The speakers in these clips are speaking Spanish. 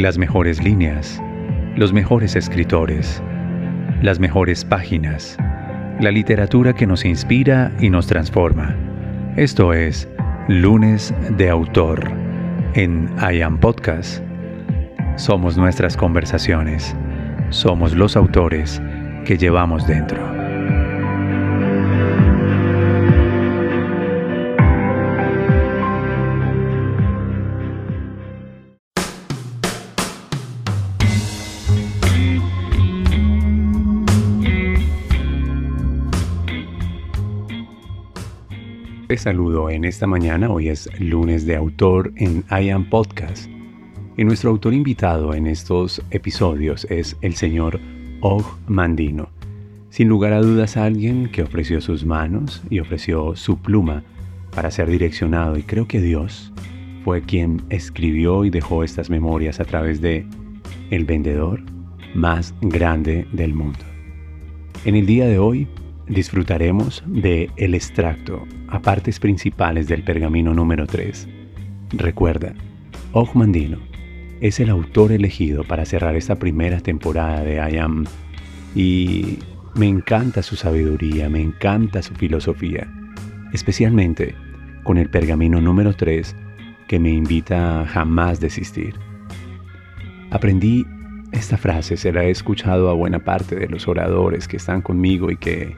las mejores líneas, los mejores escritores, las mejores páginas, la literatura que nos inspira y nos transforma. Esto es Lunes de Autor en I Am Podcast. Somos nuestras conversaciones, somos los autores que llevamos dentro. Te saludo en esta mañana, hoy es lunes de autor en I Am Podcast. Y nuestro autor invitado en estos episodios es el señor Og Mandino. Sin lugar a dudas alguien que ofreció sus manos y ofreció su pluma para ser direccionado y creo que Dios fue quien escribió y dejó estas memorias a través de el vendedor más grande del mundo. En el día de hoy disfrutaremos de el extracto a partes principales del pergamino número 3. Recuerda, Ogmandino es el autor elegido para cerrar esta primera temporada de I Am y me encanta su sabiduría, me encanta su filosofía, especialmente con el pergamino número 3 que me invita a jamás desistir. Aprendí esta frase, se la he escuchado a buena parte de los oradores que están conmigo y que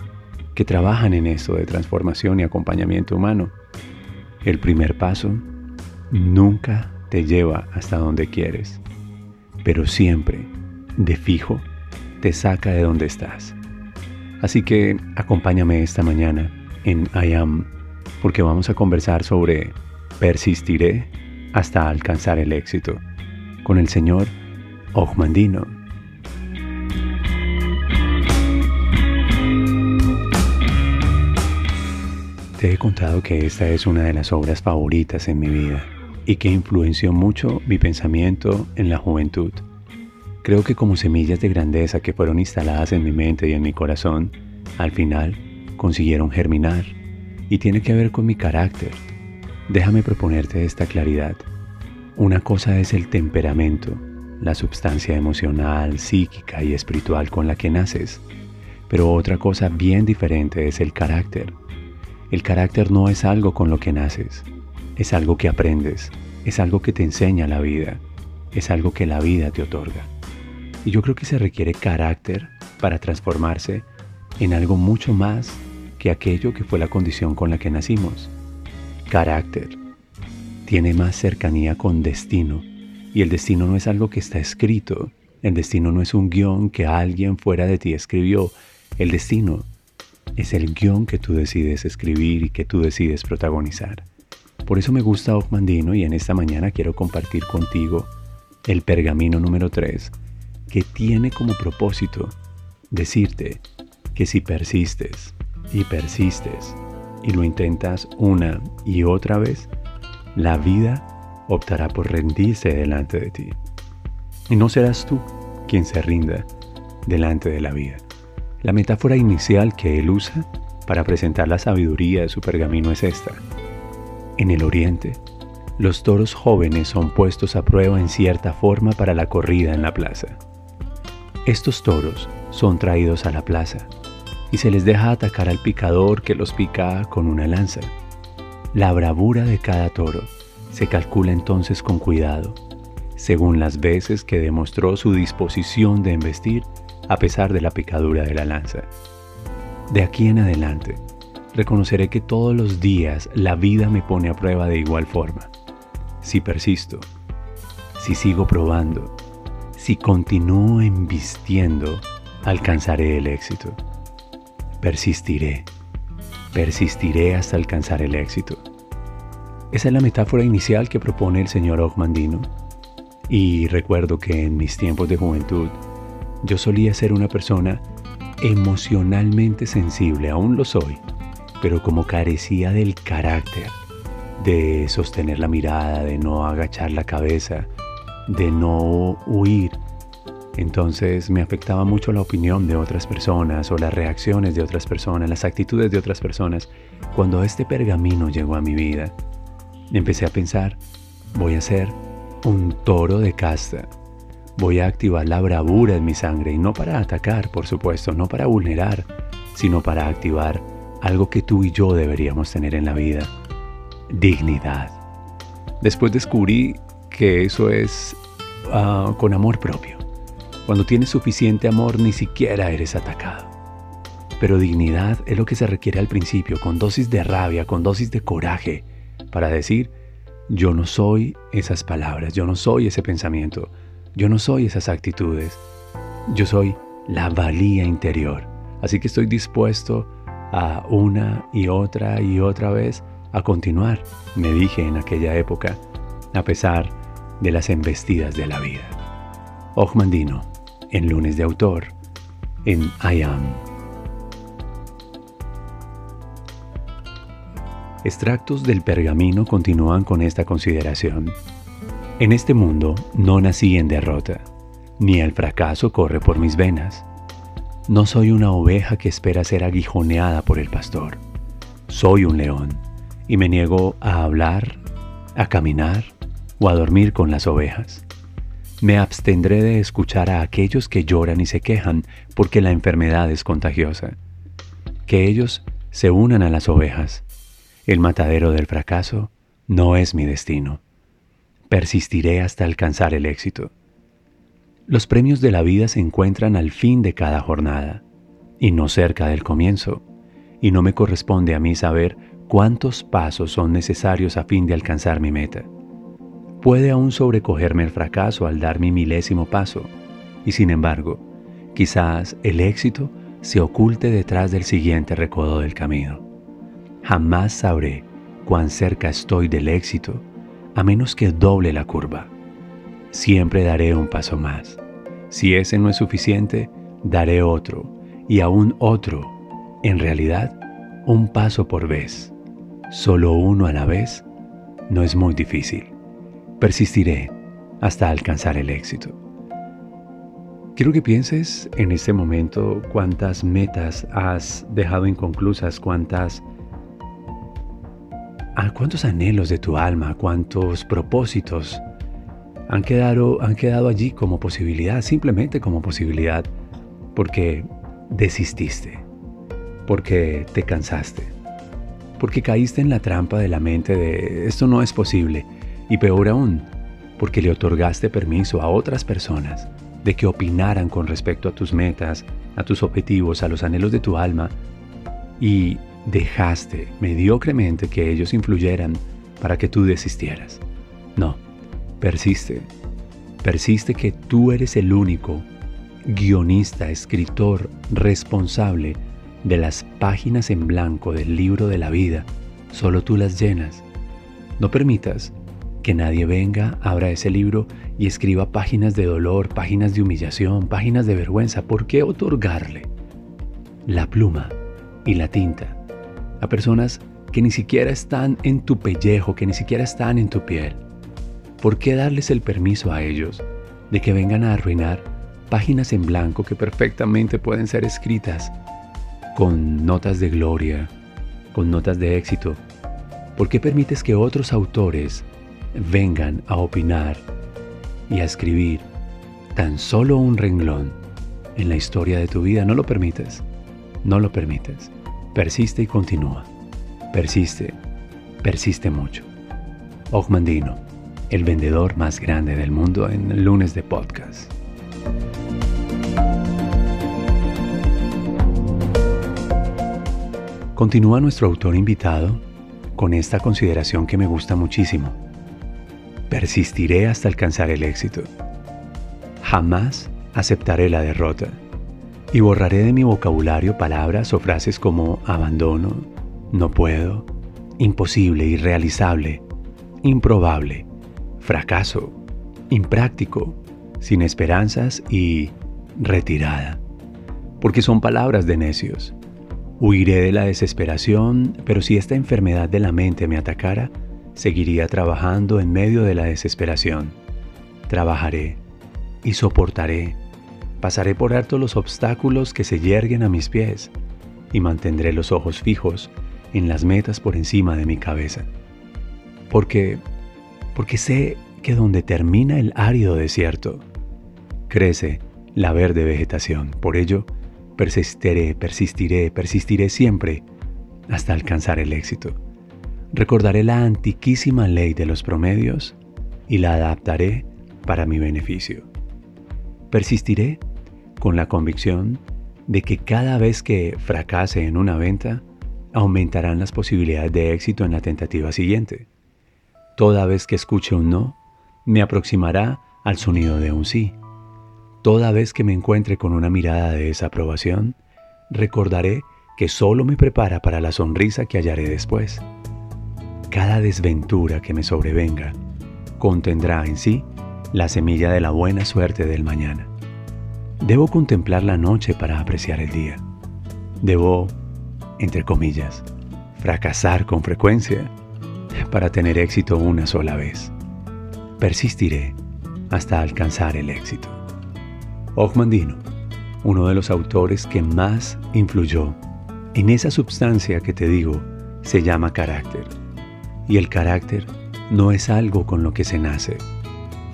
que trabajan en eso de transformación y acompañamiento humano. El primer paso nunca te lleva hasta donde quieres, pero siempre, de fijo, te saca de donde estás. Así que acompáñame esta mañana en I Am, porque vamos a conversar sobre persistiré hasta alcanzar el éxito con el señor Ogmandino Te he contado que esta es una de las obras favoritas en mi vida y que influenció mucho mi pensamiento en la juventud. Creo que como semillas de grandeza que fueron instaladas en mi mente y en mi corazón, al final consiguieron germinar y tiene que ver con mi carácter. Déjame proponerte esta claridad. Una cosa es el temperamento, la substancia emocional, psíquica y espiritual con la que naces, pero otra cosa bien diferente es el carácter el carácter no es algo con lo que naces, es algo que aprendes, es algo que te enseña la vida, es algo que la vida te otorga. Y yo creo que se requiere carácter para transformarse en algo mucho más que aquello que fue la condición con la que nacimos. Carácter tiene más cercanía con destino y el destino no es algo que está escrito, el destino no es un guion que alguien fuera de ti escribió, el destino es el guion que tú decides escribir y que tú decides protagonizar. Por eso me gusta Ogmandino y en esta mañana quiero compartir contigo el pergamino número 3, que tiene como propósito decirte que si persistes y persistes y lo intentas una y otra vez, la vida optará por rendirse delante de ti. Y no serás tú quien se rinda delante de la vida. La metáfora inicial que él usa para presentar la sabiduría de su pergamino es esta. En el oriente, los toros jóvenes son puestos a prueba en cierta forma para la corrida en la plaza. Estos toros son traídos a la plaza y se les deja atacar al picador que los pica con una lanza. La bravura de cada toro se calcula entonces con cuidado, según las veces que demostró su disposición de embestir a pesar de la picadura de la lanza. De aquí en adelante, reconoceré que todos los días la vida me pone a prueba de igual forma. Si persisto, si sigo probando, si continúo embistiendo, alcanzaré el éxito. Persistiré, persistiré hasta alcanzar el éxito. Esa es la metáfora inicial que propone el señor Ogmandino. Y recuerdo que en mis tiempos de juventud, yo solía ser una persona emocionalmente sensible, aún lo soy, pero como carecía del carácter de sostener la mirada, de no agachar la cabeza, de no huir, entonces me afectaba mucho la opinión de otras personas o las reacciones de otras personas, las actitudes de otras personas. Cuando este pergamino llegó a mi vida, empecé a pensar, voy a ser un toro de casta Voy a activar la bravura en mi sangre y no para atacar, por supuesto, no para vulnerar, sino para activar algo que tú y yo deberíamos tener en la vida, dignidad. Después descubrí que eso es ah, con amor propio. Cuando tienes suficiente amor ni siquiera eres atacado. Pero dignidad es lo que se requiere al principio, con dosis de rabia, con dosis de coraje, para decir, yo no soy esas palabras, yo no soy ese pensamiento, yo no soy esas actitudes, yo soy la valía interior. Así que estoy dispuesto a una y otra y otra vez a continuar, me dije en aquella época, a pesar de las embestidas de la vida. Ojmandino, en lunes de autor, en I Am. Extractos del pergamino continúan con esta consideración. En este mundo no nací en derrota, ni el fracaso corre por mis venas. No soy una oveja que espera ser aguijoneada por el pastor. Soy un león y me niego a hablar, a caminar o a dormir con las ovejas. Me abstendré de escuchar a aquellos que lloran y se quejan porque la enfermedad es contagiosa. Que ellos se unan a las ovejas. El matadero del fracaso no es mi destino. Persistiré hasta alcanzar el éxito. Los premios de la vida se encuentran al fin de cada jornada y no cerca del comienzo, y no me corresponde a mí saber cuántos pasos son necesarios a fin de alcanzar mi meta. Puede aún sobrecogerme el fracaso al dar mi milésimo paso, y sin embargo, quizás el éxito se oculte detrás del siguiente recodo del camino. Jamás sabré cuán cerca estoy del éxito a menos que doble la curva. Siempre daré un paso más. Si ese no es suficiente, daré otro y aún otro. En realidad, un paso por vez solo uno a la vez, no es muy difícil. Persistiré hasta alcanzar el éxito. Quiero que pienses en este momento cuántas metas has dejado inconclusas, cuántas cuántos anhelos de tu alma, cuántos propósitos han quedado, han quedado allí como posibilidad, simplemente como posibilidad, porque desististe, porque te cansaste, porque caíste en la trampa de la mente de esto no es posible, y peor aún, porque le otorgaste permiso a otras personas de que opinaran con respecto a tus metas, a tus objetivos, a los anhelos de tu alma, y dejaste mediocremente que ellos influyeran para que tú desistieras. No, persiste, persiste que tú eres el único guionista, escritor, responsable de las páginas en blanco del libro de la vida, solo tú las llenas. No permitas que nadie venga, abra ese libro y escriba páginas de dolor, páginas de humillación, páginas de vergüenza. ¿Por qué otorgarle la pluma y la tinta a personas que ni siquiera están en tu pellejo, que ni siquiera están en tu piel? ¿Por qué darles el permiso a ellos de que vengan a arruinar páginas en blanco que perfectamente pueden ser escritas con notas de gloria, con notas de éxito? ¿Por qué permites que otros autores vengan a opinar y a escribir tan solo un renglón en la historia de tu vida? No lo permites, no lo permites. Persiste y continúa. Persiste, persiste mucho. Ogmandino, el vendedor más grande del mundo en lunes de podcast. Continúa nuestro autor invitado con esta consideración que me gusta muchísimo. Persistiré hasta alcanzar el éxito. Jamás aceptaré la derrota y borraré de mi vocabulario palabras o frases como abandono, no puedo, imposible, irrealizable, improbable, fracaso, impráctico, sin esperanzas y retirada, porque son palabras de necios Huiré de la desesperación, pero si esta enfermedad de la mente me atacara, seguiría trabajando en medio de la desesperación. Trabajaré y soportaré. Pasaré por alto los obstáculos que se yerguen a mis pies y mantendré los ojos fijos en las metas por encima de mi cabeza. Porque, porque sé que donde termina el árido desierto, crece la verde vegetación. Por ello, persistiré, persistiré, persistiré siempre hasta alcanzar el éxito. Recordaré la antiquísima ley de los promedios y la adaptaré para mi beneficio. Persistiré con la convicción de que cada vez que fracase en una venta, aumentarán las posibilidades de éxito en la tentativa siguiente. Toda vez que escuche un no, me aproximará al sonido de un sí. Toda vez que me encuentre con una mirada de desaprobación, recordaré que solo me prepara para la sonrisa que hallaré después. Cada desventura que me sobrevenga contendrá en sí la semilla de la buena suerte del mañana. Debo contemplar la noche para apreciar el día. Debo, entre comillas, fracasar con frecuencia para tener éxito una sola vez. Persistiré hasta alcanzar el éxito. Ogmandino, uno de los autores que más influyó en esa sustancia que te digo, se llama carácter. Y el carácter no es algo con lo que se nace.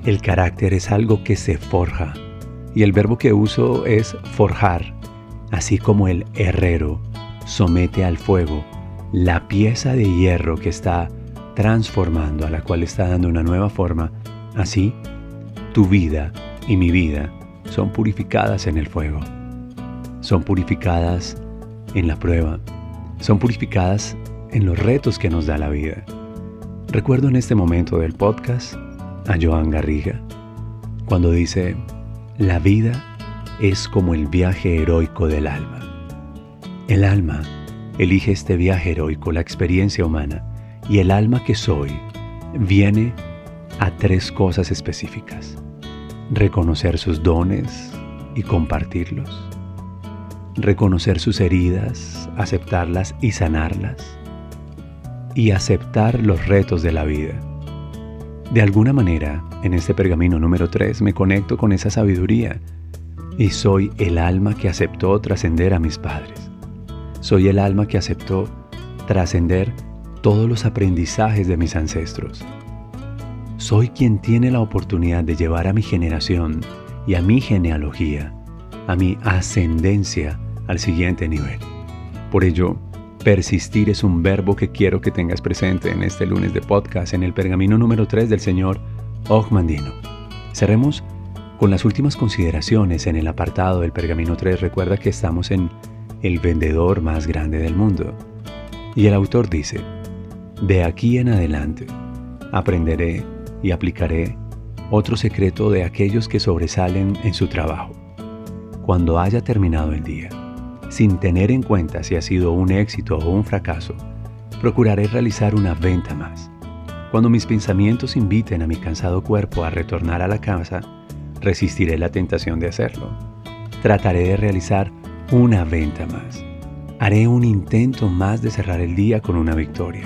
El carácter es algo que se forja. Y el verbo que uso es forjar, así como el herrero somete al fuego la pieza de hierro que está transformando, a la cual está dando una nueva forma, así tu vida y mi vida son purificadas en el fuego. Son purificadas en la prueba. Son purificadas en los retos que nos da la vida. Recuerdo en este momento del podcast a Joan Garriga, cuando dice, la vida es como el viaje heroico del alma. El alma elige este viaje heroico, la experiencia humana, y el alma que soy viene a tres cosas específicas. Reconocer sus dones y compartirlos. Reconocer sus heridas, aceptarlas y sanarlas. Y aceptar los retos de la vida. De alguna manera, en este pergamino número 3 me conecto con esa sabiduría y soy el alma que aceptó trascender a mis padres. Soy el alma que aceptó trascender todos los aprendizajes de mis ancestros soy quien tiene la oportunidad de llevar a mi generación y a mi genealogía, a mi ascendencia al siguiente nivel. Por ello, persistir es un verbo que quiero que tengas presente en este lunes de podcast en el pergamino número 3 del señor Ogmandino. Cerremos con las últimas consideraciones en el apartado del pergamino 3. Recuerda que estamos en el vendedor más grande del mundo. Y el autor dice, de aquí en adelante aprenderé y aplicaré otro secreto de aquellos que sobresalen en su trabajo. Cuando haya terminado el día, sin tener en cuenta si ha sido un éxito o un fracaso, procuraré realizar una venta más. Cuando mis pensamientos inviten a mi cansado cuerpo a retornar a la casa, resistiré la tentación de hacerlo. Trataré de realizar una venta más. Haré un intento más de cerrar el día con una victoria.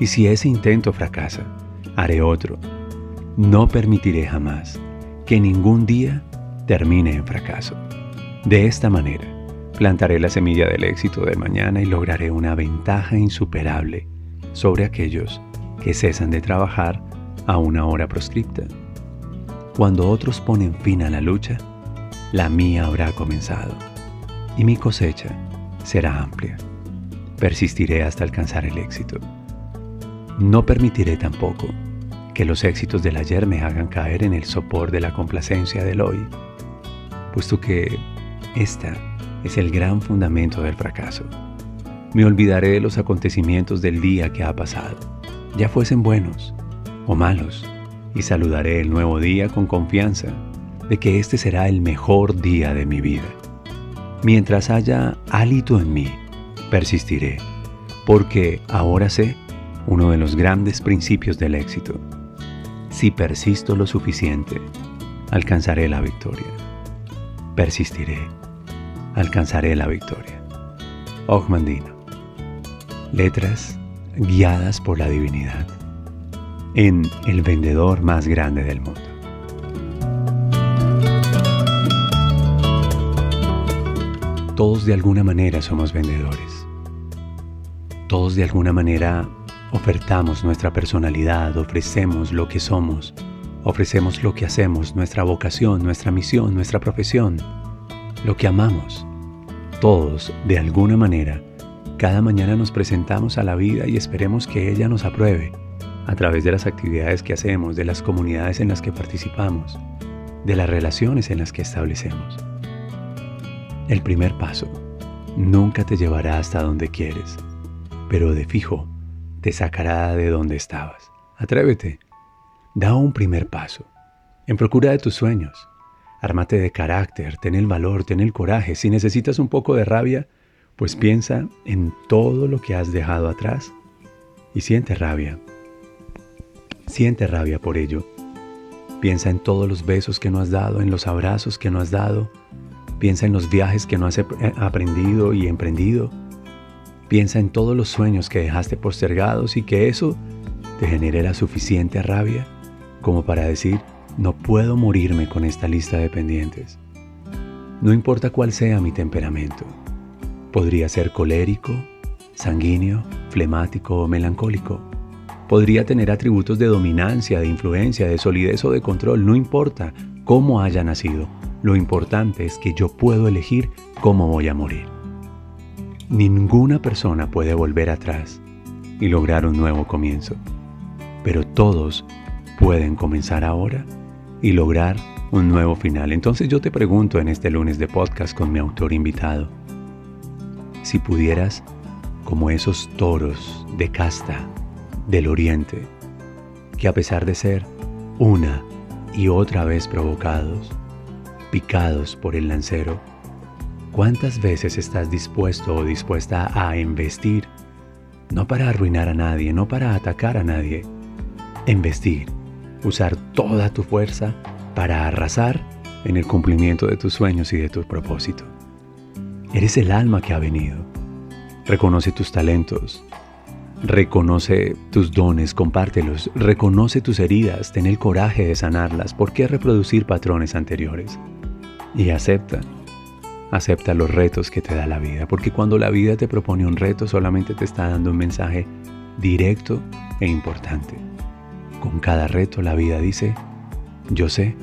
Y si ese intento fracasa, haré otro. No permitiré jamás que ningún día termine en fracaso. De esta manera, plantaré la semilla del éxito de mañana y lograré una ventaja insuperable sobre aquellos que cesan de trabajar a una hora proscripta. Cuando otros ponen fin a la lucha, la mía habrá comenzado y mi cosecha será amplia. Persistiré hasta alcanzar el éxito. No permitiré tampoco que los éxitos del ayer me hagan caer en el sopor de la complacencia del hoy, puesto que esta es el gran fundamento del fracaso. Me olvidaré de los acontecimientos del día que ha pasado, ya fuesen buenos o malos, y saludaré el nuevo día con confianza de que este será el mejor día de mi vida. Mientras haya hálito en mí, persistiré, porque ahora sé uno de los grandes principios del éxito si persisto lo suficiente, alcanzaré la victoria. Persistiré, alcanzaré la victoria. Ogmandino. Letras guiadas por la divinidad en el vendedor más grande del mundo. Todos de alguna manera somos vendedores. Todos de alguna manera Ofertamos nuestra personalidad, ofrecemos lo que somos, Ofrecemos lo que hacemos, nuestra vocación, nuestra misión, nuestra profesión, lo que amamos. Todos, de alguna manera, cada mañana nos presentamos a la vida y esperemos que ella nos apruebe a través de las actividades que hacemos, de las comunidades en las que participamos, de las relaciones en las que establecemos. El primer paso nunca te llevará hasta donde quieres, pero de fijo te sacará de donde estabas. Atrévete. Da un primer paso, en procura de tus sueños. Ármate de carácter, ten el valor, ten el coraje. Si necesitas un poco de rabia, pues piensa en todo lo que has dejado atrás y siente rabia. Siente rabia por ello. Piensa en todos los besos que no has dado, en los abrazos que no has dado. Piensa en los viajes que no has aprendido y emprendido. Piensa en todos los sueños que dejaste postergados y que eso te genere la suficiente rabia como para decir, no puedo morirme con esta lista de pendientes. No importa cuál sea mi temperamento. Podría ser colérico, sanguíneo, flemático o melancólico. Podría tener atributos de dominancia, de influencia, de solidez o de control, no importa cómo haya nacido. Lo importante es que yo puedo elegir cómo voy a morir. Ninguna persona puede volver atrás y lograr un nuevo comienzo, pero todos pueden comenzar ahora y lograr un nuevo final. Entonces yo te pregunto en este lunes de podcast con mi autor invitado, si pudieras, como esos toros de casta del oriente, que a pesar de ser una y otra vez provocados, picados por el lancero, ¿cuántas veces estás dispuesto o dispuesta a investir? No para arruinar a nadie, no para atacar a nadie, investir usar toda tu fuerza para arrasar en el cumplimiento de tus sueños y de tu propósito. Eres el alma que ha venido. Reconoce tus talentos, reconoce tus dones, compártelos, reconoce tus heridas, ten el coraje de sanarlas. ¿Por qué reproducir patrones anteriores? Y acepta, acepta los retos que te da la vida, porque cuando la vida te propone un reto solamente te está dando un mensaje directo e importante. Con cada reto la vida dice, yo sé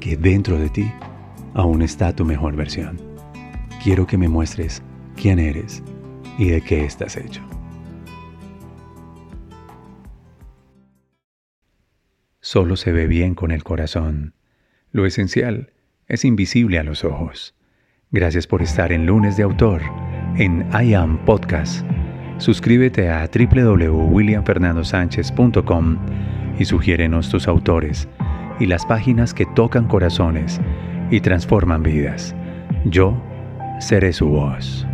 que dentro de ti aún está tu mejor versión. Quiero que me muestres quién eres y de qué estás hecho. Solo se ve bien con el corazón. Lo esencial es invisible a los ojos. Gracias por estar en lunes de autor en I Am Podcast. Suscríbete a www.williamfernandosánchez.com y sugiérenos tus autores y las páginas que tocan corazones y transforman vidas. Yo seré su voz.